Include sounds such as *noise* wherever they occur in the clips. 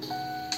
这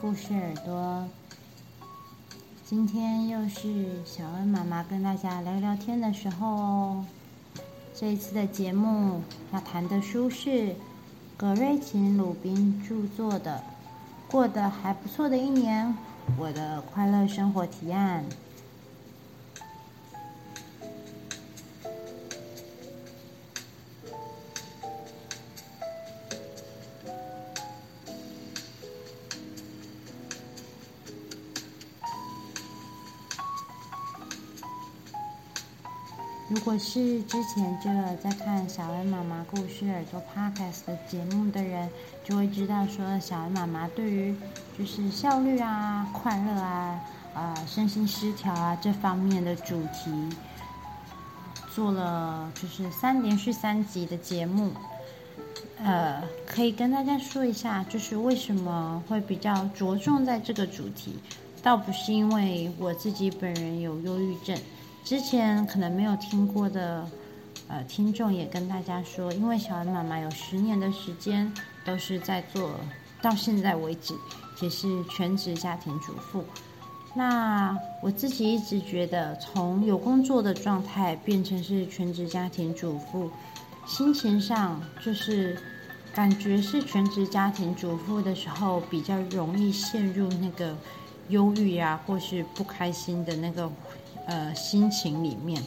故事耳朵，今天又是小恩妈妈跟大家聊聊天的时候哦。这一次的节目要谈的书是葛瑞琴·鲁宾著作的《过得还不错的一年：我的快乐生活提案》。如果是之前就有在看小恩妈妈故事耳朵 Podcast 的节目的人，就会知道说小恩妈妈对于就是效率啊、快乐啊、啊、呃、身心失调啊这方面的主题，做了就是三连续三集的节目。呃，可以跟大家说一下，就是为什么会比较着重在这个主题，倒不是因为我自己本人有忧郁症。之前可能没有听过的，呃，听众也跟大家说，因为小恩妈妈有十年的时间都是在做，到现在为止也是全职家庭主妇。那我自己一直觉得，从有工作的状态变成是全职家庭主妇，心情上就是感觉是全职家庭主妇的时候比较容易陷入那个忧郁啊，或是不开心的那个。呃，心情里面，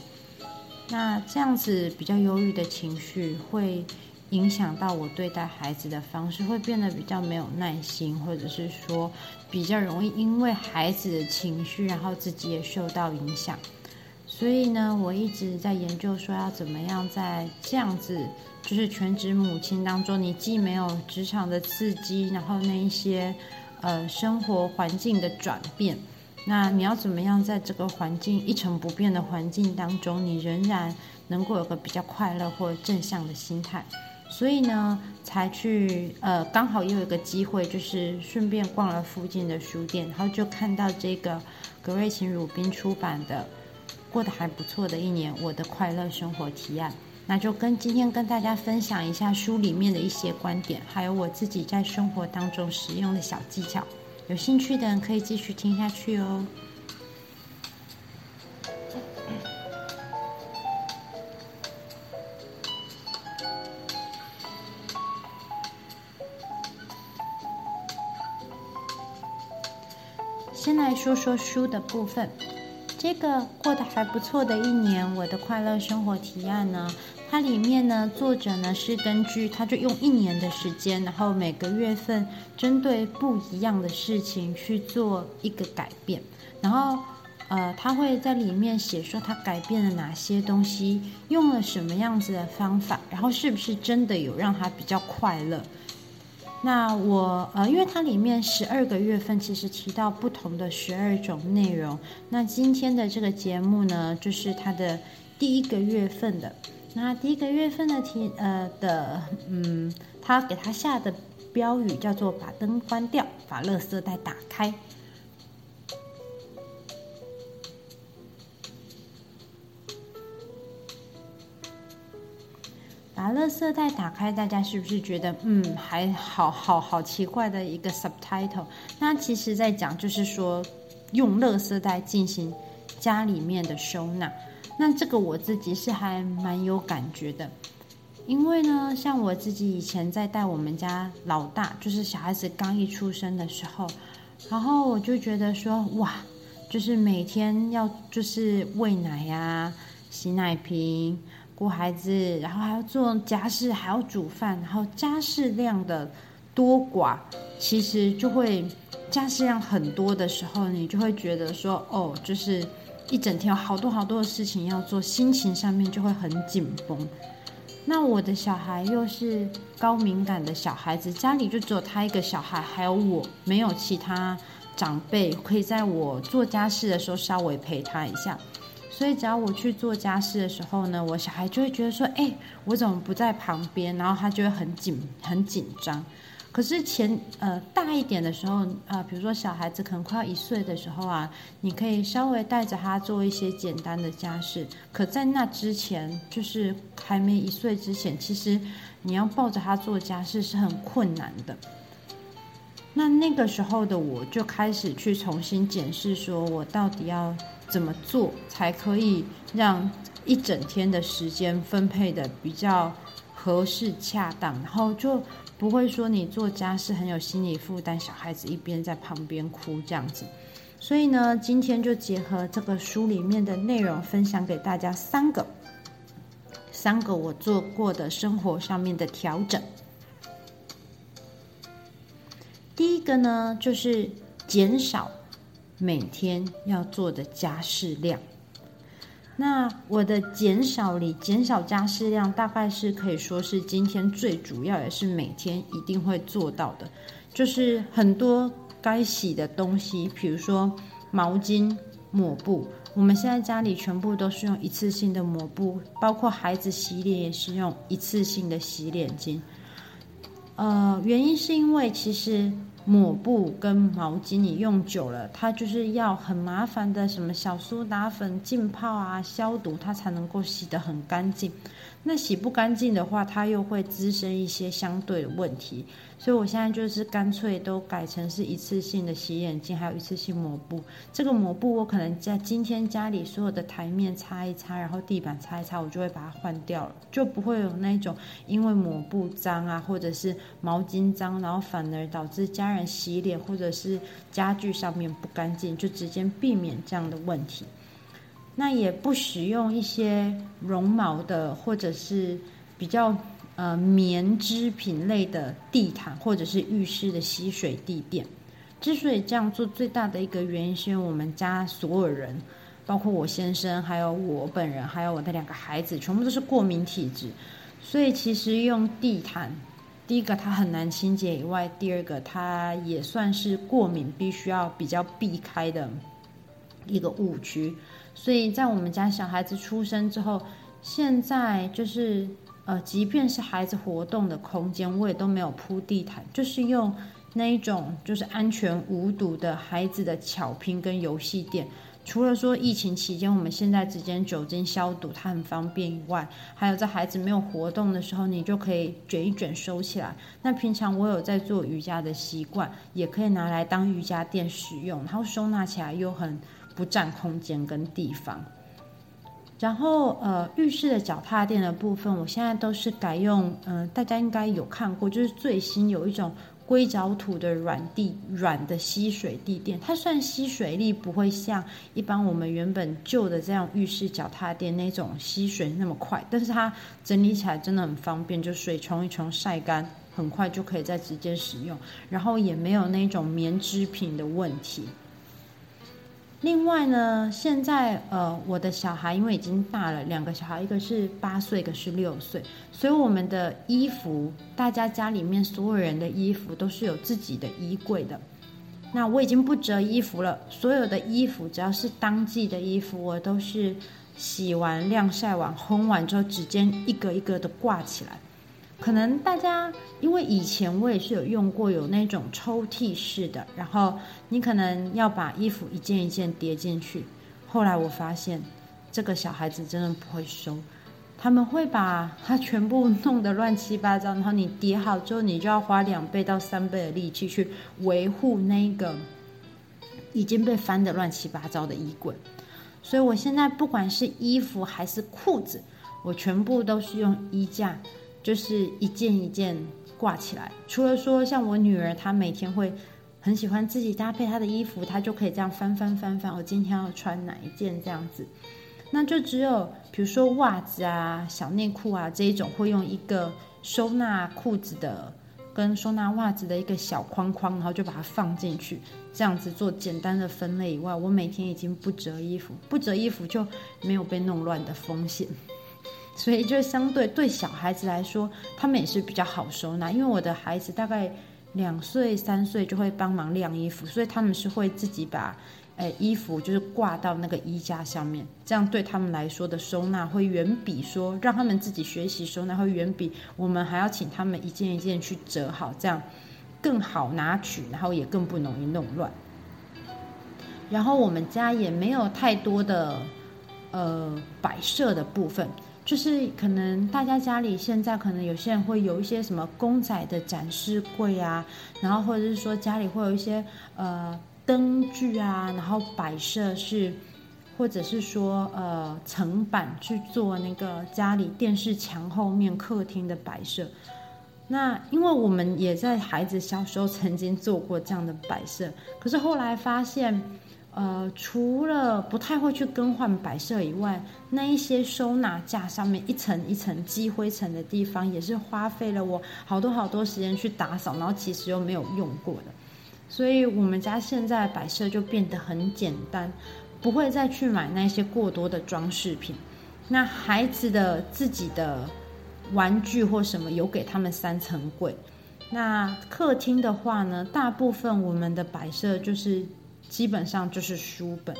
那这样子比较忧郁的情绪，会影响到我对待孩子的方式，会变得比较没有耐心，或者是说比较容易因为孩子的情绪，然后自己也受到影响。所以呢，我一直在研究说要怎么样在这样子，就是全职母亲当中，你既没有职场的刺激，然后那一些呃生活环境的转变。那你要怎么样在这个环境一成不变的环境当中，你仍然能够有个比较快乐或正向的心态？所以呢，才去呃，刚好又有一个机会，就是顺便逛了附近的书店，然后就看到这个格瑞琴·鲁宾出版的《过得还不错的一年：我的快乐生活提案》，那就跟今天跟大家分享一下书里面的一些观点，还有我自己在生活当中使用的小技巧。有兴趣的可以继续听下去哦。先来说说书的部分，这个过得还不错的一年，我的快乐生活提案呢。它里面呢，作者呢是根据，他就用一年的时间，然后每个月份针对不一样的事情去做一个改变，然后呃，他会在里面写说他改变了哪些东西，用了什么样子的方法，然后是不是真的有让他比较快乐。那我呃，因为它里面十二个月份其实提到不同的十二种内容，那今天的这个节目呢，就是它的第一个月份的。那第一个月份的题，呃的，嗯，他给他下的标语叫做“把灯关掉，把垃圾袋打开”。把垃圾袋打开，大家是不是觉得，嗯，还好好好奇怪的一个 subtitle？那其实在讲就是说，用垃圾袋进行家里面的收纳。那这个我自己是还蛮有感觉的，因为呢，像我自己以前在带我们家老大，就是小孩子刚一出生的时候，然后我就觉得说，哇，就是每天要就是喂奶呀、洗奶瓶、顾孩子，然后还要做家事，还要煮饭，然后家事量的多寡，其实就会家事量很多的时候，你就会觉得说，哦，就是。一整天有好多好多的事情要做，心情上面就会很紧绷。那我的小孩又是高敏感的小孩子，家里就只有他一个小孩，还有我，没有其他长辈可以在我做家事的时候稍微陪他一下。所以只要我去做家事的时候呢，我小孩就会觉得说：“哎，我怎么不在旁边？”然后他就会很紧、很紧张。可是前呃大一点的时候啊，比如说小孩子可能快要一岁的时候啊，你可以稍微带着他做一些简单的家事。可在那之前，就是还没一岁之前，其实你要抱着他做家事是很困难的。那那个时候的我就开始去重新检视，说我到底要。怎么做才可以让一整天的时间分配的比较合适恰当，然后就不会说你做家事很有心理负担，小孩子一边在旁边哭这样子。所以呢，今天就结合这个书里面的内容，分享给大家三个，三个我做过的生活上面的调整。第一个呢，就是减少。每天要做的家事量，那我的减少里减少家事量，大概是可以说是今天最主要，也是每天一定会做到的，就是很多该洗的东西，比如说毛巾、抹布，我们现在家里全部都是用一次性的抹布，包括孩子洗脸也是用一次性的洗脸巾。呃，原因是因为其实。抹布跟毛巾你用久了，它就是要很麻烦的，什么小苏打粉浸泡啊、消毒，它才能够洗得很干净。那洗不干净的话，它又会滋生一些相对的问题。所以我现在就是干脆都改成是一次性的洗眼镜，还有一次性抹布。这个抹布我可能在今天家里所有的台面擦一擦，然后地板擦一擦，我就会把它换掉了，就不会有那种因为抹布脏啊，或者是毛巾脏，然后反而导致家人洗脸或者是家具上面不干净，就直接避免这样的问题。那也不使用一些绒毛的或者是比较。呃，棉织品类的地毯或者是浴室的吸水地垫，之所以这样做，最大的一个原因是因为我们家所有人，包括我先生，还有我本人，还有我的两个孩子，全部都是过敏体质，所以其实用地毯，第一个它很难清洁以外，第二个它也算是过敏必须要比较避开的一个误区，所以在我们家小孩子出生之后，现在就是。呃，即便是孩子活动的空间，我也都没有铺地毯，就是用那一种就是安全无毒的孩子的巧拼跟游戏垫。除了说疫情期间我们现在直接酒精消毒，它很方便以外，还有在孩子没有活动的时候，你就可以卷一卷收起来。那平常我有在做瑜伽的习惯，也可以拿来当瑜伽垫使用，然后收纳起来又很不占空间跟地方。然后，呃，浴室的脚踏垫的部分，我现在都是改用，嗯、大家应该有看过，就是最新有一种硅藻土的软地软的吸水地垫，它算吸水力不会像一般我们原本旧的这样浴室脚踏垫那种吸水那么快，但是它整理起来真的很方便，就水冲一冲晒干，很快就可以再直接使用，然后也没有那种棉织品的问题。另外呢，现在呃，我的小孩因为已经大了，两个小孩，一个是八岁，一个是六岁，所以我们的衣服，大家家里面所有人的衣服都是有自己的衣柜的。那我已经不折衣服了，所有的衣服只要是当季的衣服，我都是洗完、晾晒完、烘完之后，直接一个一个的挂起来。可能大家因为以前我也是有用过有那种抽屉式的，然后你可能要把衣服一件一件叠进去。后来我发现这个小孩子真的不会收，他们会把它全部弄得乱七八糟，然后你叠好之后，你就要花两倍到三倍的力气去维护那个已经被翻得乱七八糟的衣柜。所以我现在不管是衣服还是裤子，我全部都是用衣架。就是一件一件挂起来，除了说像我女儿，她每天会很喜欢自己搭配她的衣服，她就可以这样翻翻翻翻，我今天要穿哪一件这样子。那就只有比如说袜子啊、小内裤啊这一种，会用一个收纳裤子的跟收纳袜子的一个小框框，然后就把它放进去，这样子做简单的分类以外，我每天已经不折衣服，不折衣服就没有被弄乱的风险。所以就相对对小孩子来说，他们也是比较好收纳。因为我的孩子大概两岁三岁就会帮忙晾衣服，所以他们是会自己把。哎，衣服就是挂到那个衣架上面，这样对他们来说的收纳会远比说让他们自己学习收纳会远比我们还要请他们一件一件去折好，这样更好拿取，然后也更不容易弄乱。然后我们家也没有太多的呃摆设的部分，就是可能大家家里现在可能有些人会有一些什么公仔的展示柜啊，然后或者是说家里会有一些呃。灯具啊，然后摆设是，或者是说呃层板去做那个家里电视墙后面客厅的摆设。那因为我们也在孩子小时候曾经做过这样的摆设，可是后来发现，呃，除了不太会去更换摆设以外，那一些收纳架上面一层一层积灰尘的地方，也是花费了我好多好多时间去打扫，然后其实又没有用过的。所以，我们家现在摆设就变得很简单，不会再去买那些过多的装饰品。那孩子的自己的玩具或什么，有给他们三层柜。那客厅的话呢，大部分我们的摆设就是基本上就是书本。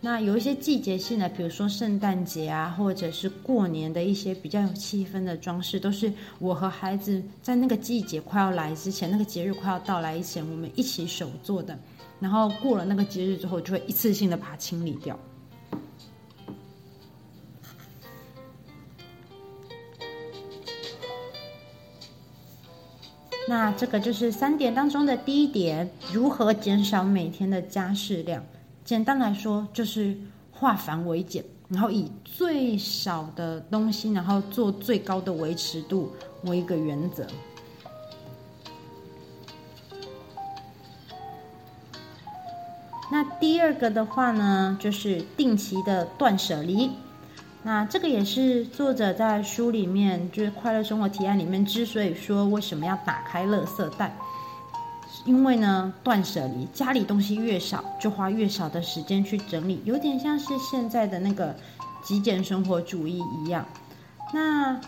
那有一些季节性的，比如说圣诞节啊，或者是过年的一些比较有气氛的装饰，都是我和孩子在那个季节快要来之前，那个节日快要到来以前，我们一起手做的。然后过了那个节日之后，就会一次性的把它清理掉。那这个就是三点当中的第一点：如何减少每天的家事量。简单来说，就是化繁为简，然后以最少的东西，然后做最高的维持度为一个原则。那第二个的话呢，就是定期的断舍离。那这个也是作者在书里面，就是《快乐生活提案》里面，之所以说为什么要打开垃圾袋。因为呢，断舍离，家里东西越少，就花越少的时间去整理，有点像是现在的那个极简生活主义一样。那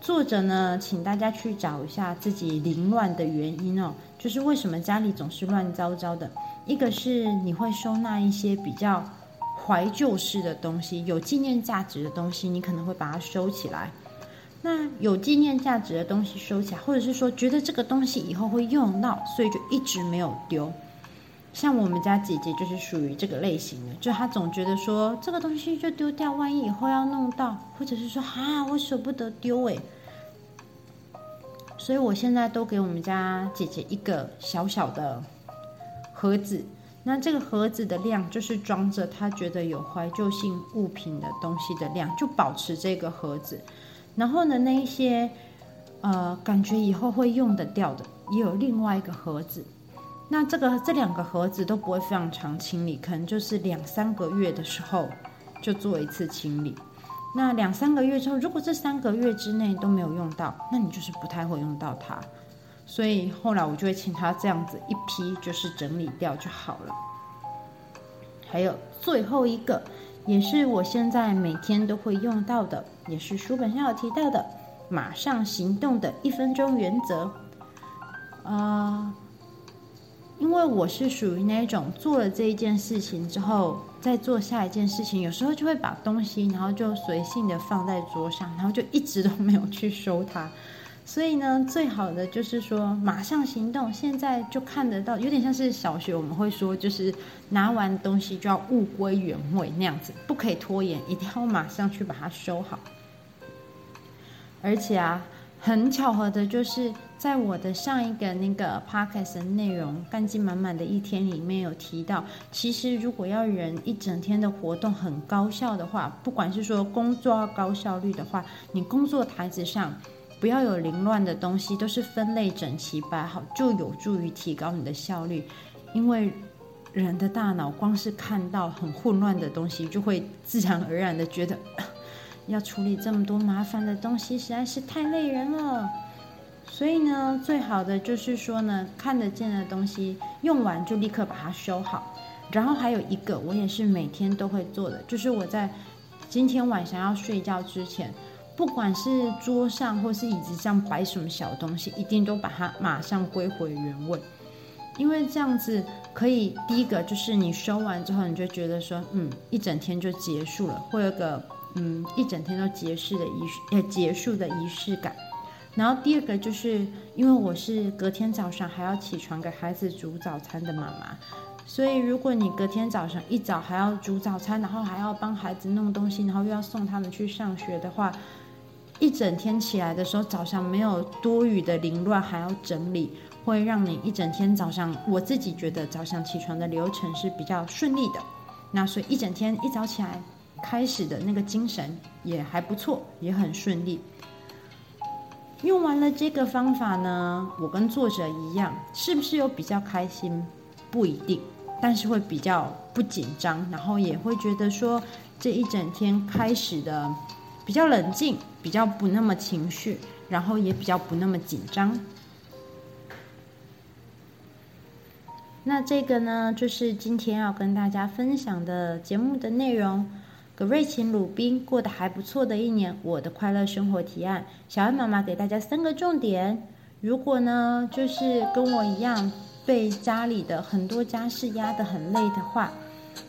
作者呢，请大家去找一下自己凌乱的原因哦，就是为什么家里总是乱糟糟的。一个是你会收纳一些比较怀旧式的东西，有纪念价值的东西，你可能会把它收起来。那有纪念价值的东西收起来，或者是说觉得这个东西以后会用到，所以就一直没有丢。像我们家姐姐就是属于这个类型的，就她总觉得说这个东西就丢掉，万一以后要弄到，或者是说啊我舍不得丢哎。所以我现在都给我们家姐姐一个小小的盒子，那这个盒子的量就是装着他觉得有怀旧性物品的东西的量，就保持这个盒子。然后呢，那一些，呃，感觉以后会用得掉的，也有另外一个盒子。那这个这两个盒子都不会非常常清理，可能就是两三个月的时候就做一次清理。那两三个月之后，如果这三个月之内都没有用到，那你就是不太会用到它。所以后来我就会请他这样子一批，就是整理掉就好了。还有最后一个。也是我现在每天都会用到的，也是书本上有提到的，马上行动的一分钟原则。呃，因为我是属于那种做了这一件事情之后，再做下一件事情，有时候就会把东西，然后就随性的放在桌上，然后就一直都没有去收它。所以呢，最好的就是说马上行动，现在就看得到，有点像是小学我们会说，就是拿完东西就要物归原位那样子，不可以拖延，一定要马上去把它收好。而且啊，很巧合的就是在我的上一个那个 podcast 的内容《干劲满满的一天》里面有提到，其实如果要人一整天的活动很高效的话，不管是说工作要高效率的话，你工作台子上。不要有凌乱的东西，都是分类整齐摆好，就有助于提高你的效率。因为人的大脑光是看到很混乱的东西，就会自然而然的觉得 *laughs* 要处理这么多麻烦的东西实在是太累人了。所以呢，最好的就是说呢，看得见的东西用完就立刻把它收好。然后还有一个，我也是每天都会做的，就是我在今天晚上要睡觉之前。不管是桌上或是椅子上摆什么小东西，一定都把它马上归回原位，因为这样子可以，第一个就是你收完之后，你就觉得说，嗯，一整天就结束了，会有个嗯一整天都结束的仪式，呃，结束的仪式感。然后第二个就是因为我是隔天早上还要起床给孩子煮早餐的妈妈，所以如果你隔天早上一早还要煮早餐，然后还要帮孩子弄东西，然后又要送他们去上学的话，一整天起来的时候，早上没有多余的凌乱，还要整理，会让你一整天早上，我自己觉得早上起床的流程是比较顺利的。那所以一整天一早起来开始的那个精神也还不错，也很顺利。用完了这个方法呢，我跟作者一样，是不是有比较开心？不一定，但是会比较不紧张，然后也会觉得说这一整天开始的。比较冷静，比较不那么情绪，然后也比较不那么紧张。那这个呢，就是今天要跟大家分享的节目的内容。葛瑞琴·鲁宾过得还不错的一年，我的快乐生活提案。小恩妈妈给大家三个重点。如果呢，就是跟我一样被家里的很多家事压得很累的话，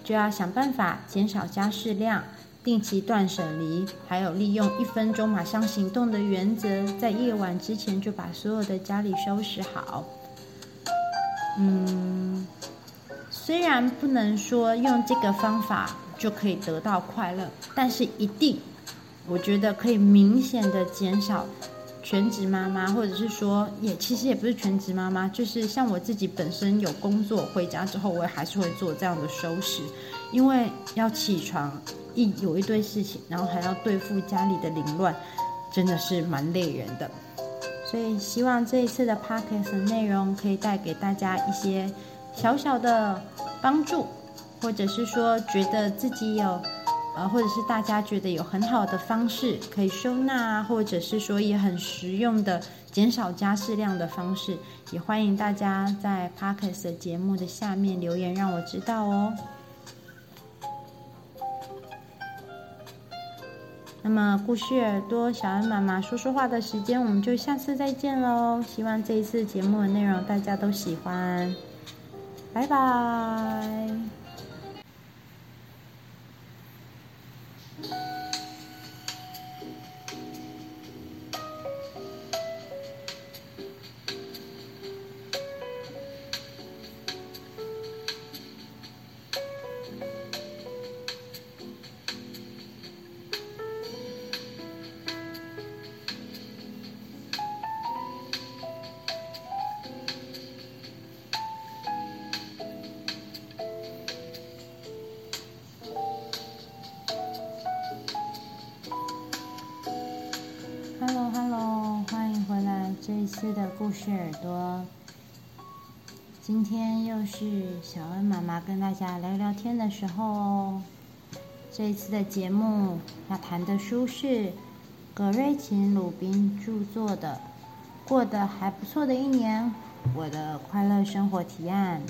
就要想办法减少家事量。定期断舍离，还有利用一分钟马上行动的原则，在夜晚之前就把所有的家里收拾好。嗯，虽然不能说用这个方法就可以得到快乐，但是一定，我觉得可以明显的减少全职妈妈，或者是说也其实也不是全职妈妈，就是像我自己本身有工作，回家之后我也还是会做这样的收拾，因为要起床。一有一堆事情，然后还要对付家里的凌乱，真的是蛮累人的。所以希望这一次的 podcast 内容可以带给大家一些小小的帮助，或者是说觉得自己有，呃，或者是大家觉得有很好的方式可以收纳，或者是说也很实用的减少家事量的方式，也欢迎大家在 podcast 节目的下面留言，让我知道哦。那么，故事耳朵小恩妈妈说说话的时间，我们就下次再见喽。希望这一次节目的内容大家都喜欢，拜拜。故事耳朵，今天又是小恩妈妈跟大家聊聊天的时候哦。这一次的节目要谈的书是葛瑞琴·鲁宾著作的《过得还不错的一年：我的快乐生活提案》。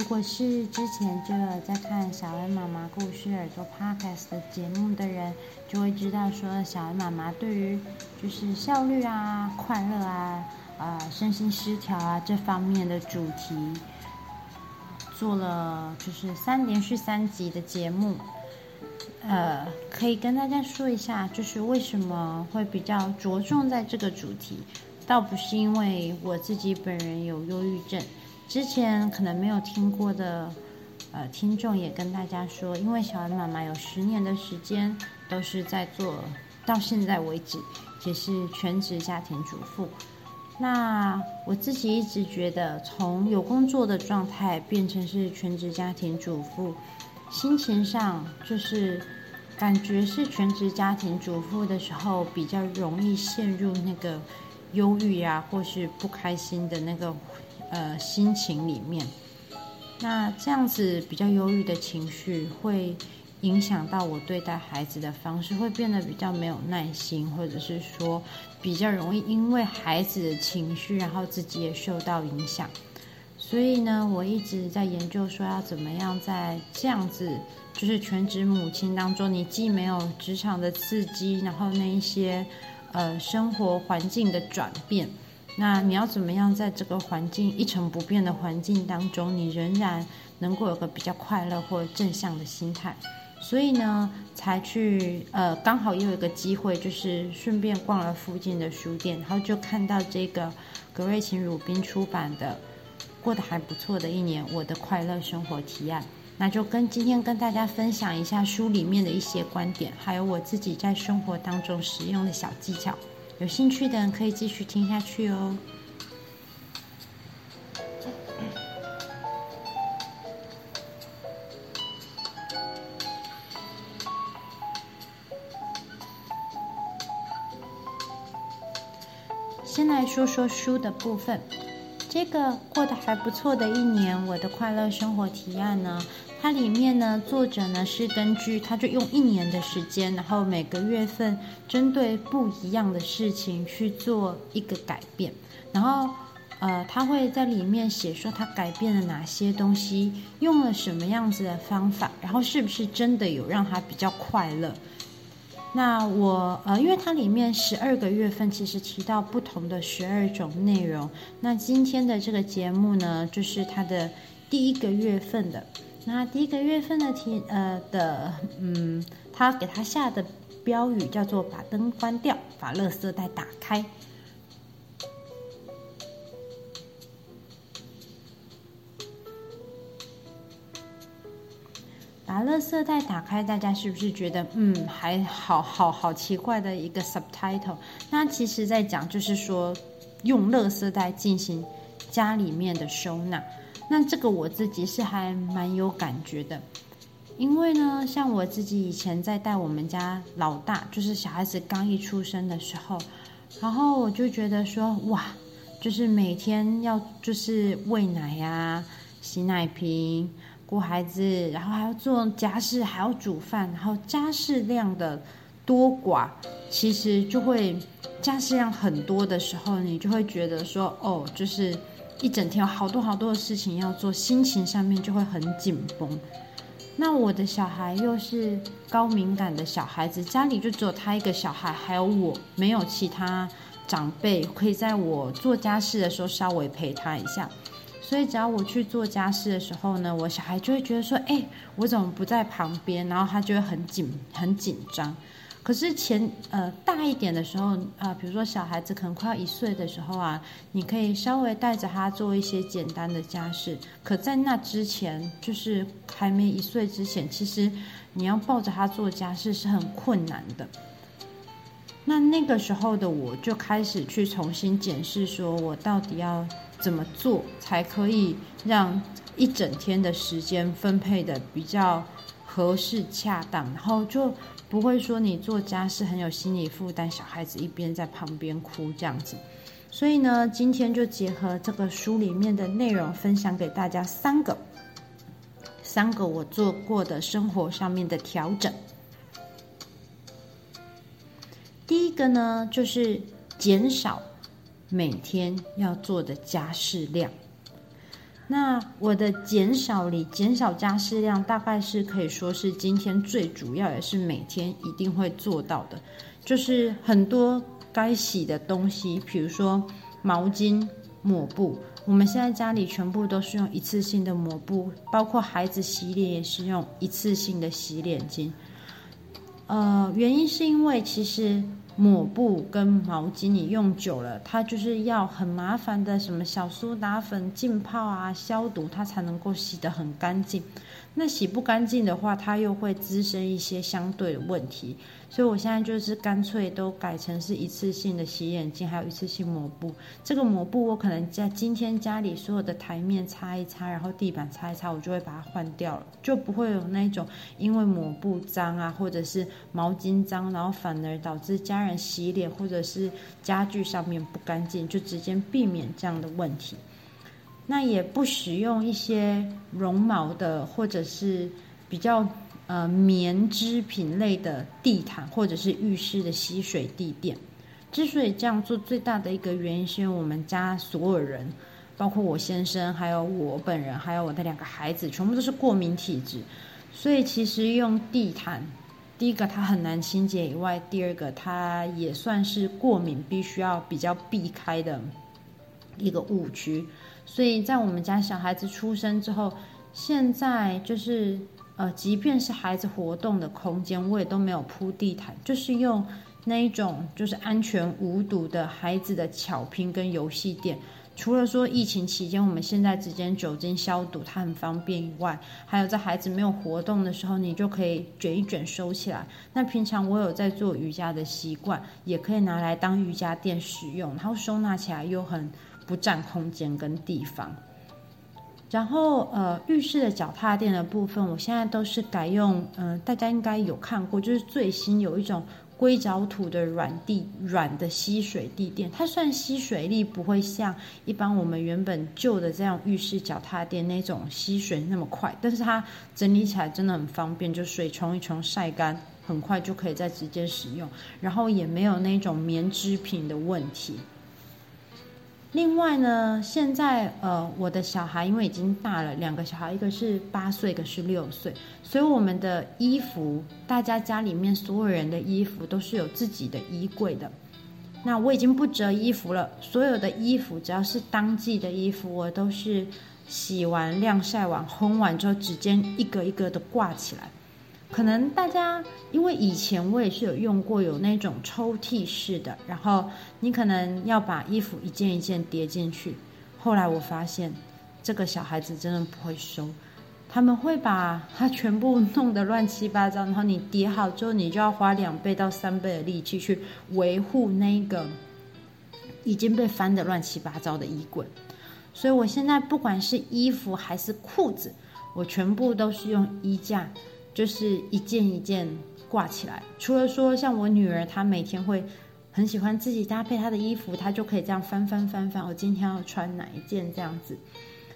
如果是之前就有在看小恩妈妈故事耳朵 Podcast 的节目的人，就会知道说小恩妈妈对于就是效率啊、快乐啊、啊、身心失调啊这方面的主题，做了就是三连续三集的节目。呃，可以跟大家说一下，就是为什么会比较着重在这个主题，倒不是因为我自己本人有忧郁症。之前可能没有听过的，呃，听众也跟大家说，因为小恩妈妈有十年的时间都是在做，到现在为止也是全职家庭主妇。那我自己一直觉得，从有工作的状态变成是全职家庭主妇，心情上就是感觉是全职家庭主妇的时候比较容易陷入那个忧郁啊，或是不开心的那个。呃，心情里面，那这样子比较忧郁的情绪会影响到我对待孩子的方式，会变得比较没有耐心，或者是说比较容易因为孩子的情绪，然后自己也受到影响。所以呢，我一直在研究说要怎么样在这样子就是全职母亲当中，你既没有职场的刺激，然后那一些呃生活环境的转变，那你要怎么样在这个环境一成不变的环境当中，你仍然能够有个比较快乐或正向的心态？所以呢，才去呃刚好又有一个机会，就是顺便逛了附近的书店，然后就看到这个格瑞琴鲁宾出版的。过得还不错的一年，我的快乐生活提案，那就跟今天跟大家分享一下书里面的一些观点，还有我自己在生活当中使用的小技巧。有兴趣的人可以继续听下去哦。先来说说书的部分。这个过得还不错的一年，我的快乐生活提案呢，它里面呢，作者呢是根据他就用一年的时间，然后每个月份针对不一样的事情去做一个改变，然后呃，他会在里面写说他改变了哪些东西，用了什么样子的方法，然后是不是真的有让他比较快乐。那我呃，因为它里面十二个月份其实提到不同的十二种内容。那今天的这个节目呢，就是它的第一个月份的。那第一个月份的题呃的嗯，他给他下的标语叫做“把灯关掉，把垃圾袋打开”。把垃圾袋打开，大家是不是觉得嗯，还好好好奇怪的一个 subtitle？那其实在讲就是说，用垃圾袋进行家里面的收纳。那这个我自己是还蛮有感觉的，因为呢，像我自己以前在带我们家老大，就是小孩子刚一出生的时候，然后我就觉得说，哇，就是每天要就是喂奶呀、洗奶瓶。顾孩子，然后还要做家事，还要煮饭，然后家事量的多寡，其实就会家事量很多的时候，你就会觉得说，哦，就是一整天有好多好多的事情要做，心情上面就会很紧绷。那我的小孩又是高敏感的小孩子，家里就只有他一个小孩，还有我，没有其他长辈可以在我做家事的时候稍微陪他一下。所以只要我去做家事的时候呢，我小孩就会觉得说：“哎，我怎么不在旁边？”然后他就会很紧、很紧张。可是前呃大一点的时候啊，比如说小孩子可能快要一岁的时候啊，你可以稍微带着他做一些简单的家事。可在那之前，就是还没一岁之前，其实你要抱着他做家事是很困难的。那那个时候的我就开始去重新检视，说我到底要。怎么做才可以让一整天的时间分配的比较合适恰当，然后就不会说你做家事很有心理负担，小孩子一边在旁边哭这样子。所以呢，今天就结合这个书里面的内容，分享给大家三个，三个我做过的生活上面的调整。第一个呢，就是减少。每天要做的家事量，那我的减少里减少家事量，大概是可以说是今天最主要，也是每天一定会做到的，就是很多该洗的东西，比如说毛巾、抹布，我们现在家里全部都是用一次性的抹布，包括孩子洗脸也是用一次性的洗脸巾。呃，原因是因为其实。抹布跟毛巾你用久了，它就是要很麻烦的，什么小苏打粉浸泡啊、消毒，它才能够洗得很干净。那洗不干净的话，它又会滋生一些相对的问题。所以我现在就是干脆都改成是一次性的洗眼镜，还有一次性抹布。这个抹布我可能在今天家里所有的台面擦一擦，然后地板擦一擦，我就会把它换掉了，就不会有那种因为抹布脏啊，或者是毛巾脏，然后反而导致家人洗脸或者是家具上面不干净，就直接避免这样的问题。那也不使用一些绒毛的或者是比较。呃棉织品类的地毯或者是浴室的吸水地垫。之所以这样做，最大的一个原因是因为我们家所有人，包括我先生，还有我本人，还有我的两个孩子，全部都是过敏体质，所以其实用地毯，第一个它很难清洁以外，第二个它也算是过敏必须要比较避开的一个误区。所以在我们家小孩子出生之后，现在就是呃，即便是孩子活动的空间，我也都没有铺地毯，就是用。那一种就是安全无毒的孩子的巧拼跟游戏垫，除了说疫情期间我们现在直接酒精消毒，它很方便以外，还有在孩子没有活动的时候，你就可以卷一卷收起来。那平常我有在做瑜伽的习惯，也可以拿来当瑜伽垫使用，然后收纳起来又很不占空间跟地方。然后呃，浴室的脚踏垫的部分，我现在都是改用，嗯、大家应该有看过，就是最新有一种。硅藻土的软地软的吸水地垫，它算吸水力不会像一般我们原本旧的这样浴室脚踏垫那种吸水那么快，但是它整理起来真的很方便，就水冲一冲晒干，很快就可以再直接使用，然后也没有那种棉织品的问题。另外呢，现在呃，我的小孩因为已经大了，两个小孩，一个是八岁，一个是六岁，所以我们的衣服，大家家里面所有人的衣服都是有自己的衣柜的。那我已经不折衣服了，所有的衣服只要是当季的衣服，我都是洗完、晾晒完、烘完之后，直接一个一个的挂起来。可能大家因为以前我也是有用过有那种抽屉式的，然后你可能要把衣服一件一件叠进去。后来我发现这个小孩子真的不会收，他们会把它全部弄得乱七八糟，然后你叠好之后，你就要花两倍到三倍的力气去维护那个已经被翻得乱七八糟的衣柜。所以我现在不管是衣服还是裤子，我全部都是用衣架。就是一件一件挂起来，除了说像我女儿，她每天会很喜欢自己搭配她的衣服，她就可以这样翻翻翻翻，我今天要穿哪一件这样子。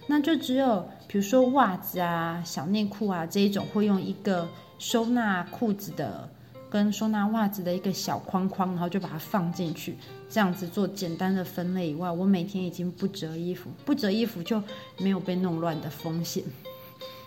那就只有比如说袜子啊、小内裤啊这一种，会用一个收纳裤子的跟收纳袜子的一个小框框，然后就把它放进去，这样子做简单的分类以外，我每天已经不折衣服，不折衣服就没有被弄乱的风险。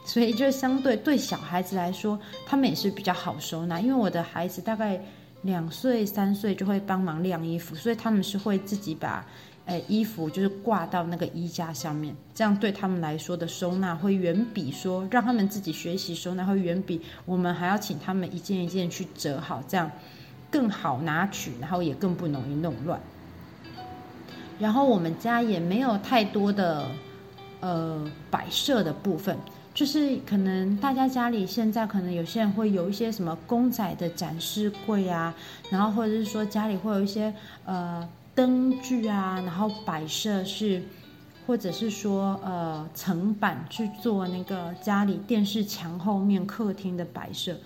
所以就相对对小孩子来说，他们也是比较好收纳。因为我的孩子大概两岁三岁就会帮忙晾衣服，所以他们是会自己把，诶衣服就是挂到那个衣架上面，这样对他们来说的收纳会远比说让他们自己学习收纳会远比我们还要请他们一件一件去折好，这样更好拿取，然后也更不容易弄乱。然后我们家也没有太多的呃摆设的部分。就是可能大家家里现在可能有些人会有一些什么公仔的展示柜啊，然后或者是说家里会有一些呃灯具啊，然后摆设是，或者是说呃层板去做那个家里电视墙后面客厅的摆设。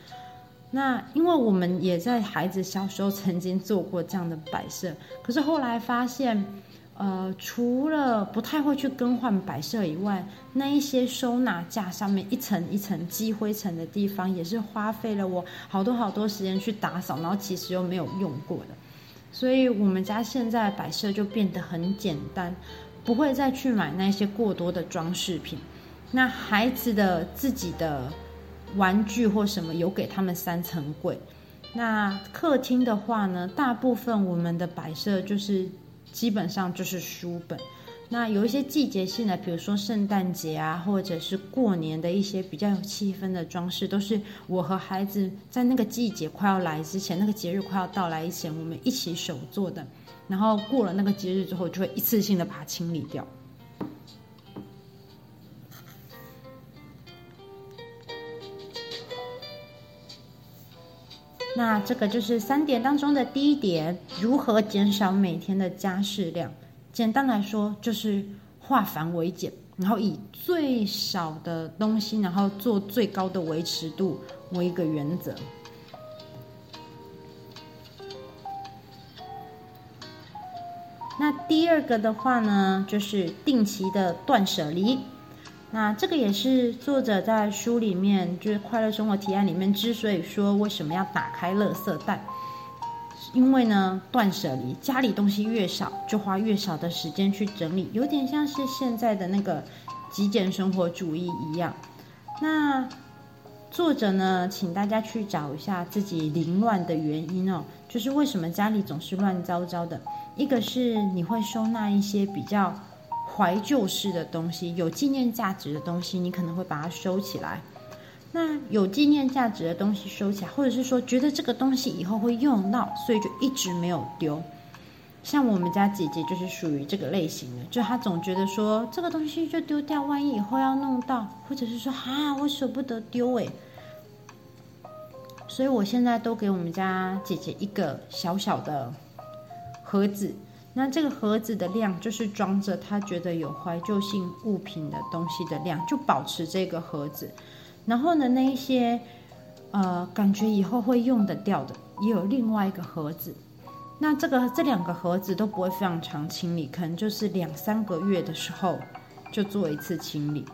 那因为我们也在孩子小时候曾经做过这样的摆设，可是后来发现。呃，除了不太会去更换摆设以外，那一些收纳架上面一层一层积灰尘的地方，也是花费了我好多好多时间去打扫，然后其实又没有用过的。所以我们家现在摆设就变得很简单，不会再去买那些过多的装饰品。那孩子的自己的玩具或什么，有给他们三层柜。那客厅的话呢，大部分我们的摆设就是。基本上就是书本，那有一些季节性的，比如说圣诞节啊，或者是过年的一些比较有气氛的装饰，都是我和孩子在那个季节快要来之前，那个节日快要到来以前，我们一起手做的。然后过了那个节日之后，就会一次性的把它清理掉。那这个就是三点当中的第一点，如何减少每天的家事量？简单来说，就是化繁为简，然后以最少的东西，然后做最高的维持度为一个原则。那第二个的话呢，就是定期的断舍离。那这个也是作者在书里面，就是《快乐生活提案》里面，之所以说为什么要打开垃圾袋，因为呢，断舍离，家里东西越少，就花越少的时间去整理，有点像是现在的那个极简生活主义一样。那作者呢，请大家去找一下自己凌乱的原因哦，就是为什么家里总是乱糟糟的。一个是你会收纳一些比较怀旧式的东西，有纪念价值的东西，你可能会把它收起来。那有纪念价值的东西收起来，或者是说觉得这个东西以后会用到，所以就一直没有丢。像我们家姐姐就是属于这个类型的，就她总觉得说这个东西就丢掉，万一以后要弄到，或者是说啊，我舍不得丢诶。所以我现在都给我们家姐姐一个小小的盒子，那这个盒子的量就是装着他觉得有怀旧性物品的东西的量，就保持这个盒子。然后呢，那一些呃感觉以后会用得掉的，也有另外一个盒子。那这个这两个盒子都不会非常常清理，可能就是两三个月的时候就做一次清理。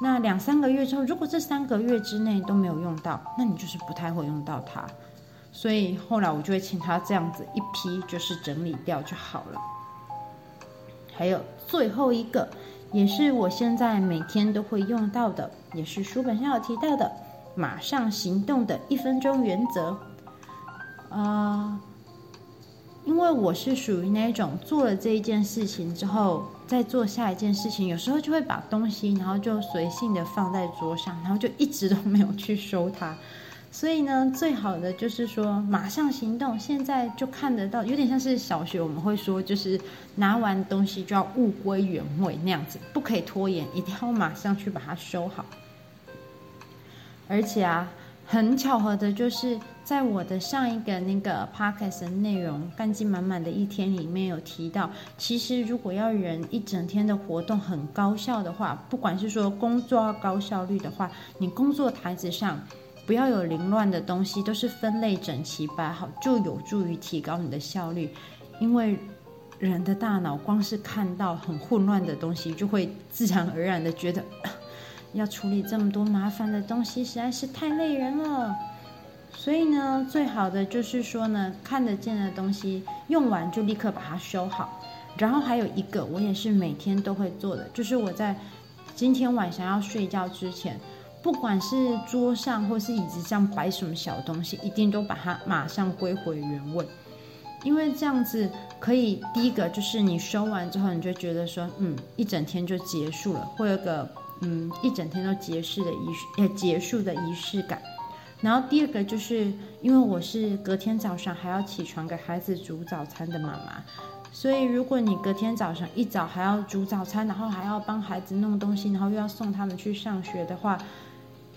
那两三个月之后，如果这三个月之内都没有用到，那你就是不太会用到它。所以后来我就会请他这样子一批，就是整理掉就好了。还有最后一个，也是我现在每天都会用到的，也是书本上有提到的，马上行动的一分钟原则。呃。因为我是属于那种做了这一件事情之后，再做下一件事情，有时候就会把东西，然后就随性的放在桌上，然后就一直都没有去收它。所以呢，最好的就是说马上行动，现在就看得到，有点像是小学我们会说，就是拿完东西就要物归原位那样子，不可以拖延，一定要马上去把它收好。而且啊。很巧合的，就是在我的上一个那个 podcast 的内容“干劲满满的一天”里面有提到，其实如果要人一整天的活动很高效的话，不管是说工作要高效率的话，你工作台子上不要有凌乱的东西，都是分类整齐摆好，就有助于提高你的效率。因为人的大脑光是看到很混乱的东西，就会自然而然的觉得。*coughs* 要处理这么多麻烦的东西，实在是太累人了。所以呢，最好的就是说呢，看得见的东西用完就立刻把它收好。然后还有一个，我也是每天都会做的，就是我在今天晚上要睡觉之前，不管是桌上或是椅子上摆什么小东西，一定都把它马上归回原位。因为这样子可以，第一个就是你收完之后，你就觉得说，嗯，一整天就结束了，会有个。嗯，一整天都结束的仪式，呃，结束的仪式感。然后第二个就是，因为我是隔天早上还要起床给孩子煮早餐的妈妈，所以如果你隔天早上一早还要煮早餐，然后还要帮孩子弄东西，然后又要送他们去上学的话，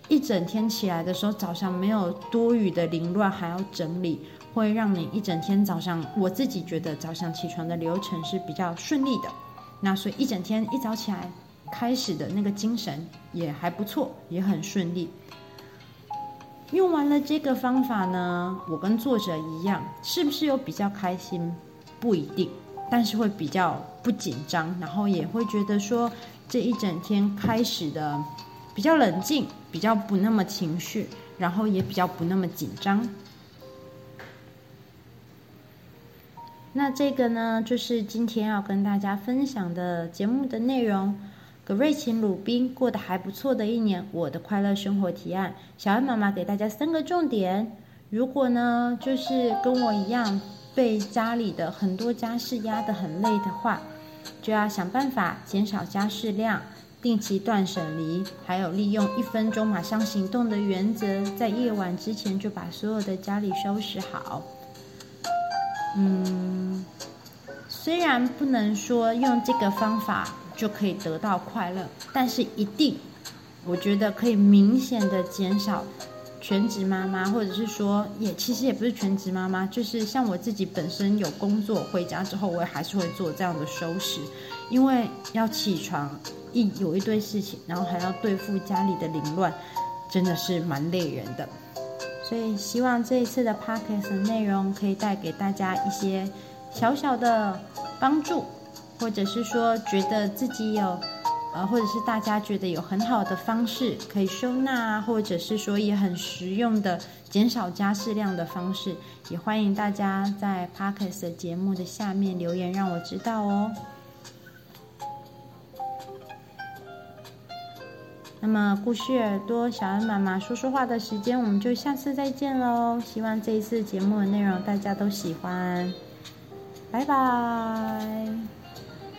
一整天起来的时候，早上没有多余的凌乱，还要整理，会让你一整天早上，我自己觉得早上起床的流程是比较顺利的。那所以一整天一早起来。开始的那个精神也还不错，也很顺利。用完了这个方法呢，我跟作者一样，是不是有比较开心？不一定，但是会比较不紧张，然后也会觉得说这一整天开始的比较冷静，比较不那么情绪，然后也比较不那么紧张。那这个呢，就是今天要跟大家分享的节目的内容。葛瑞琴·鲁宾过得还不错的一年，我的快乐生活提案，小恩妈妈给大家三个重点。如果呢，就是跟我一样被家里的很多家事压得很累的话，就要想办法减少家事量，定期断舍离，还有利用一分钟马上行动的原则，在夜晚之前就把所有的家里收拾好。嗯，虽然不能说用这个方法。就可以得到快乐，但是一定，我觉得可以明显的减少全职妈妈，或者是说，也其实也不是全职妈妈，就是像我自己本身有工作，回家之后我也还是会做这样的收拾，因为要起床一有一堆事情，然后还要对付家里的凌乱，真的是蛮累人的。所以希望这一次的 podcast 内容可以带给大家一些小小的帮助。或者是说，觉得自己有呃，或者是大家觉得有很好的方式可以收纳，或者是说也很实用的减少家事量的方式，也欢迎大家在 Podcast 的节目的下面留言，让我知道哦。那么，故事耳朵小恩妈妈说说话的时间，我们就下次再见喽。希望这一次节目的内容大家都喜欢，拜拜。